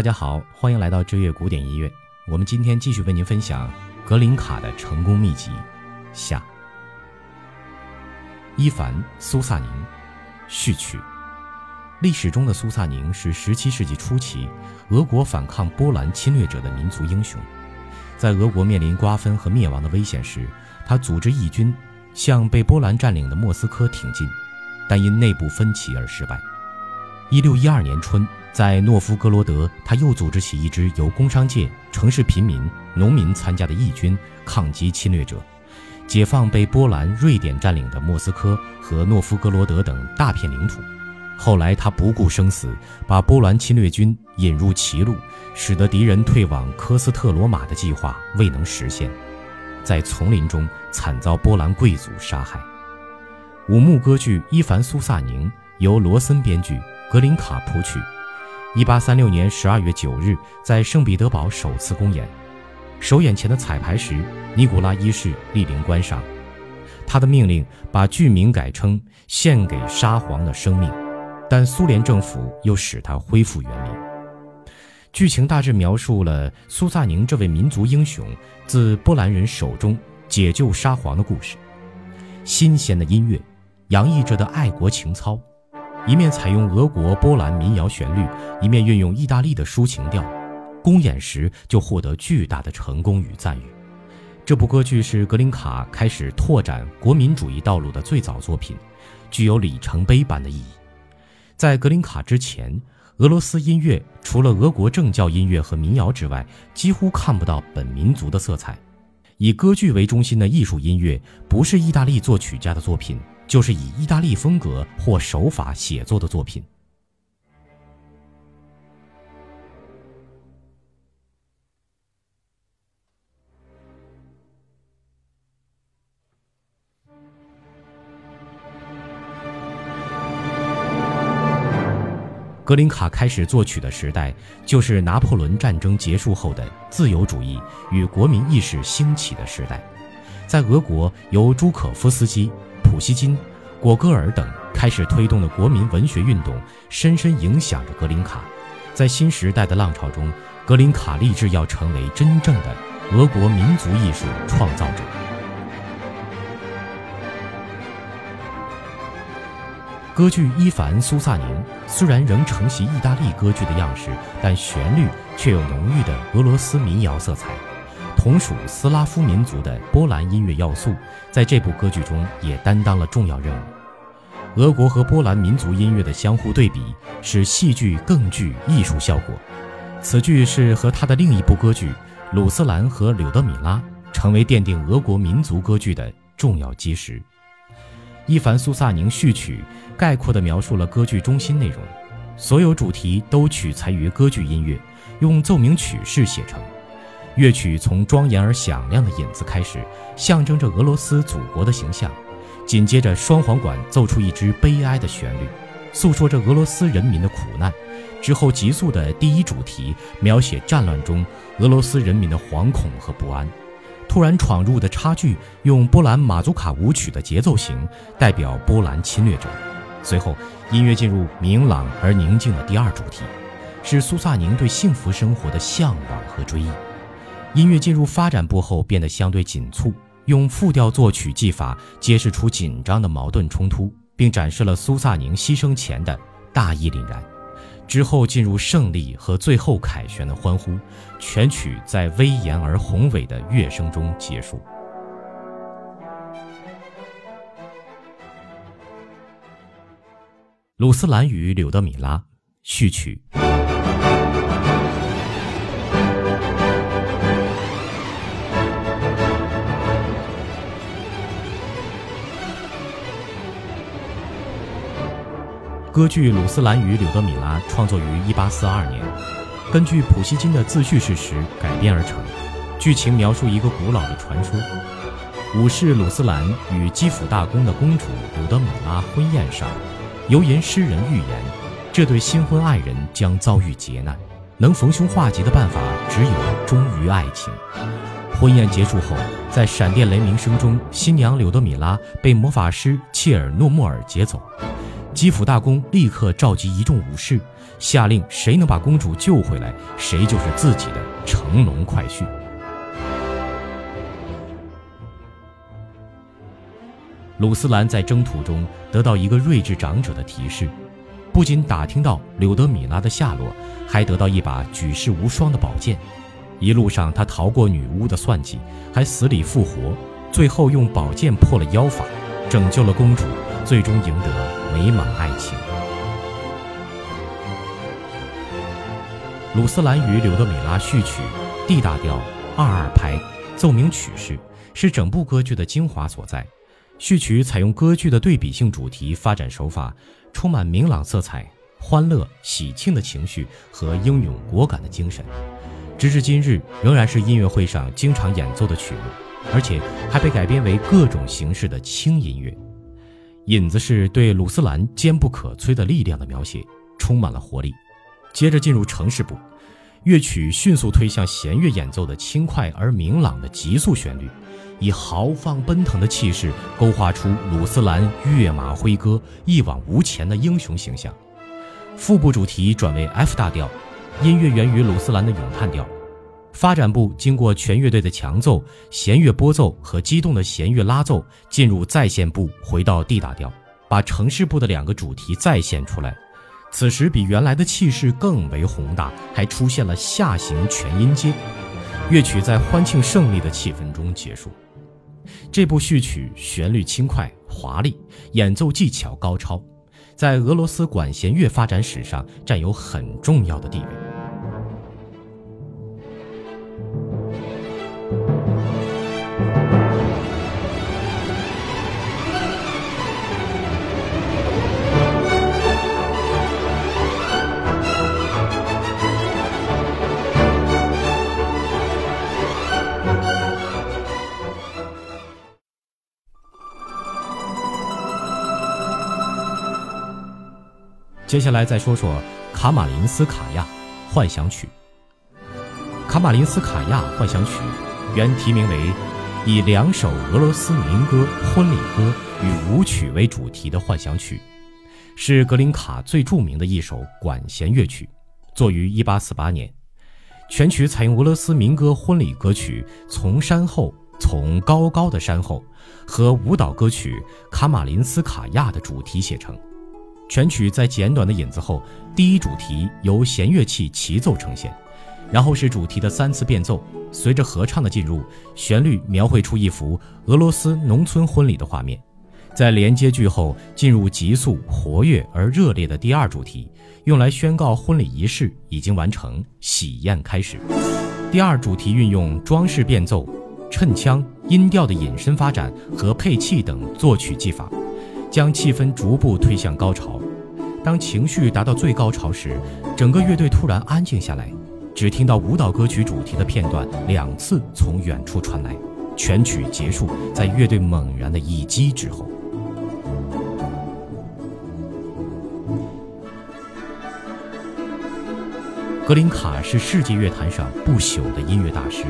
大家好，欢迎来到知乐古典音乐。我们今天继续为您分享格林卡的成功秘籍下。伊凡·苏萨宁，序曲。历史中的苏萨宁是17世纪初期俄国反抗波兰侵略者的民族英雄。在俄国面临瓜分和灭亡的危险时，他组织义军向被波兰占领的莫斯科挺进，但因内部分歧而失败。1612年春。在诺夫哥罗德，他又组织起一支由工商界、城市贫民、农民参加的义军，抗击侵略者，解放被波兰、瑞典占领的莫斯科和诺夫哥罗德等大片领土。后来，他不顾生死，把波兰侵略军引入歧路，使得敌人退往科斯特罗马的计划未能实现，在丛林中惨遭波兰贵族杀害。五幕歌剧《伊凡·苏萨宁》由罗森编剧，格林卡谱曲。一八三六年十二月九日，在圣彼得堡首次公演。首演前的彩排时，尼古拉一世莅临观赏。他的命令把剧名改称“献给沙皇的生命”，但苏联政府又使他恢复原名。剧情大致描述了苏萨宁这位民族英雄自波兰人手中解救沙皇的故事。新鲜的音乐，洋溢着的爱国情操。一面采用俄国波兰民谣旋律，一面运用意大利的抒情调，公演时就获得巨大的成功与赞誉。这部歌剧是格林卡开始拓展国民主义道路的最早作品，具有里程碑般的意义。在格林卡之前，俄罗斯音乐除了俄国正教音乐和民谣之外，几乎看不到本民族的色彩。以歌剧为中心的艺术音乐，不是意大利作曲家的作品。就是以意大利风格或手法写作的作品。格林卡开始作曲的时代，就是拿破仑战争结束后的自由主义与国民意识兴起的时代。在俄国，由朱可夫斯基。普希金、果戈尔等开始推动的国民文学运动，深深影响着格林卡。在新时代的浪潮中，格林卡立志要成为真正的俄国民族艺术创造者。歌剧《伊凡·苏萨宁》虽然仍承袭意大利歌剧的样式，但旋律却有浓郁的俄罗斯民谣色彩。同属斯拉夫民族的波兰音乐要素，在这部歌剧中也担当了重要任务。俄国和波兰民族音乐的相互对比，使戏剧更具艺术效果。此剧是和他的另一部歌剧《鲁斯兰和柳德米拉》成为奠定俄国民族歌剧的重要基石。伊凡·苏萨宁序曲概括地描述了歌剧中心内容，所有主题都取材于歌剧音乐，用奏鸣曲式写成。乐曲从庄严而响亮的引子开始，象征着俄罗斯祖国的形象。紧接着，双簧管奏出一支悲哀的旋律，诉说着俄罗斯人民的苦难。之后，急速的第一主题描写战乱中俄罗斯人民的惶恐和不安。突然闯入的插剧用波兰马祖卡舞曲的节奏型代表波兰侵略者。随后，音乐进入明朗而宁静的第二主题，是苏萨宁对幸福生活的向往和追忆。音乐进入发展部后变得相对紧促，用复调作曲技法揭示出紧张的矛盾冲突，并展示了苏萨宁牺牲前的大义凛然。之后进入胜利和最后凯旋的欢呼，全曲在威严而宏伟的乐声中结束。鲁斯兰与柳德米拉序曲。歌剧《鲁斯兰与柳德米拉》创作于1842年，根据普希金的自叙事实改编而成。剧情描述一个古老的传说：武士鲁斯兰与基辅大公的公主柳德米拉婚宴上，游吟诗人预言，这对新婚爱人将遭遇劫难，能逢凶化吉的办法只有忠于爱情。婚宴结束后，在闪电雷鸣声中，新娘柳德米拉被魔法师切尔诺莫尔劫走。基辅大公立刻召集一众武士，下令谁能把公主救回来，谁就是自己的乘龙快婿。鲁斯兰在征途中得到一个睿智长者的提示，不仅打听到柳德米拉的下落，还得到一把举世无双的宝剑。一路上，他逃过女巫的算计，还死里复活，最后用宝剑破了妖法，拯救了公主，最终赢得美满爱情。鲁斯兰与柳德米拉序曲，D 大调，二二拍，奏鸣曲式，是整部歌剧的精华所在。序曲采用歌剧的对比性主题发展手法，充满明朗色彩、欢乐、喜庆的情绪和英勇果敢的精神。直至今日，仍然是音乐会上经常演奏的曲目，而且还被改编为各种形式的轻音乐。引子是对鲁斯兰坚不可摧的力量的描写，充满了活力。接着进入城市部，乐曲迅速推向弦乐演奏的轻快而明朗的急速旋律，以豪放奔腾的气势勾画出鲁斯兰跃马挥戈、一往无前的英雄形象。副部主题转为 F 大调。音乐源于鲁斯兰的咏叹调，发展部经过全乐队的强奏、弦乐拨奏和激动的弦乐拉奏，进入再现部，回到 D 大调，把城市部的两个主题再现出来。此时比原来的气势更为宏大，还出现了下行全音阶。乐曲在欢庆胜利的气氛中结束。这部序曲旋律轻快、华丽，演奏技巧高超，在俄罗斯管弦乐发展史上占有很重要的地位。接下来再说说《卡马林斯卡娅幻想曲》。《卡马林斯卡娅幻想曲》原题名为以两首俄罗斯民歌、婚礼歌与舞曲为主题的幻想曲，是格林卡最著名的一首管弦乐曲，作于1848年。全曲采用俄罗斯民歌婚礼歌曲《从山后，从高高的山后》和舞蹈歌曲《卡马林斯卡娅》的主题写成。全曲在简短的引子后，第一主题由弦乐器齐奏呈现，然后是主题的三次变奏，随着合唱的进入，旋律描绘出一幅俄罗斯农村婚礼的画面。在连接句后，进入急速、活跃而热烈的第二主题，用来宣告婚礼仪式已经完成，喜宴开始。第二主题运用装饰变奏、衬腔、音调的引申发展和配器等作曲技法。将气氛逐步推向高潮，当情绪达到最高潮时，整个乐队突然安静下来，只听到舞蹈歌曲主题的片段两次从远处传来。全曲结束在乐队猛然的一击之后。格林卡是世界乐坛上不朽的音乐大师，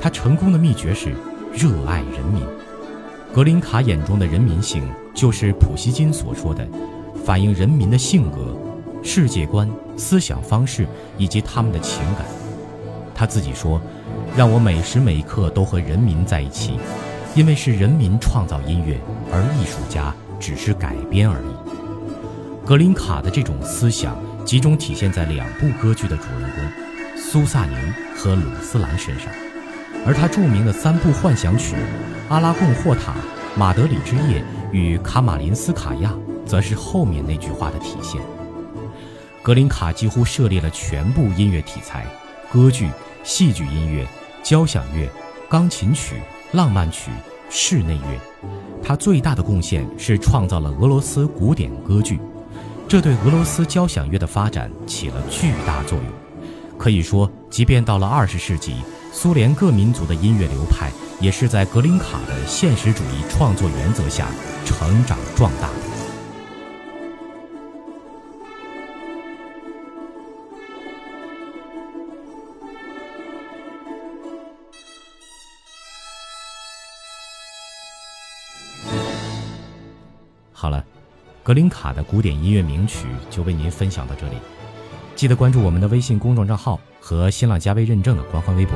他成功的秘诀是热爱人民。格林卡眼中的人民性，就是普希金所说的，反映人民的性格、世界观、思想方式以及他们的情感。他自己说：“让我每时每刻都和人民在一起，因为是人民创造音乐，而艺术家只是改编而已。”格林卡的这种思想集中体现在两部歌剧的主人公苏萨宁和鲁斯兰身上。而他著名的三部幻想曲《阿拉贡霍塔》《马德里之夜》与《卡马林斯卡娅》，则是后面那句话的体现。格林卡几乎涉猎了全部音乐题材：歌剧、戏剧音乐、交响乐、钢琴曲、浪漫曲、室内乐。他最大的贡献是创造了俄罗斯古典歌剧，这对俄罗斯交响乐的发展起了巨大作用。可以说，即便到了二十世纪。苏联各民族的音乐流派也是在格林卡的现实主义创作原则下成长壮大的。好了，格林卡的古典音乐名曲就为您分享到这里。记得关注我们的微信公众账号和新浪加微认证的官方微博。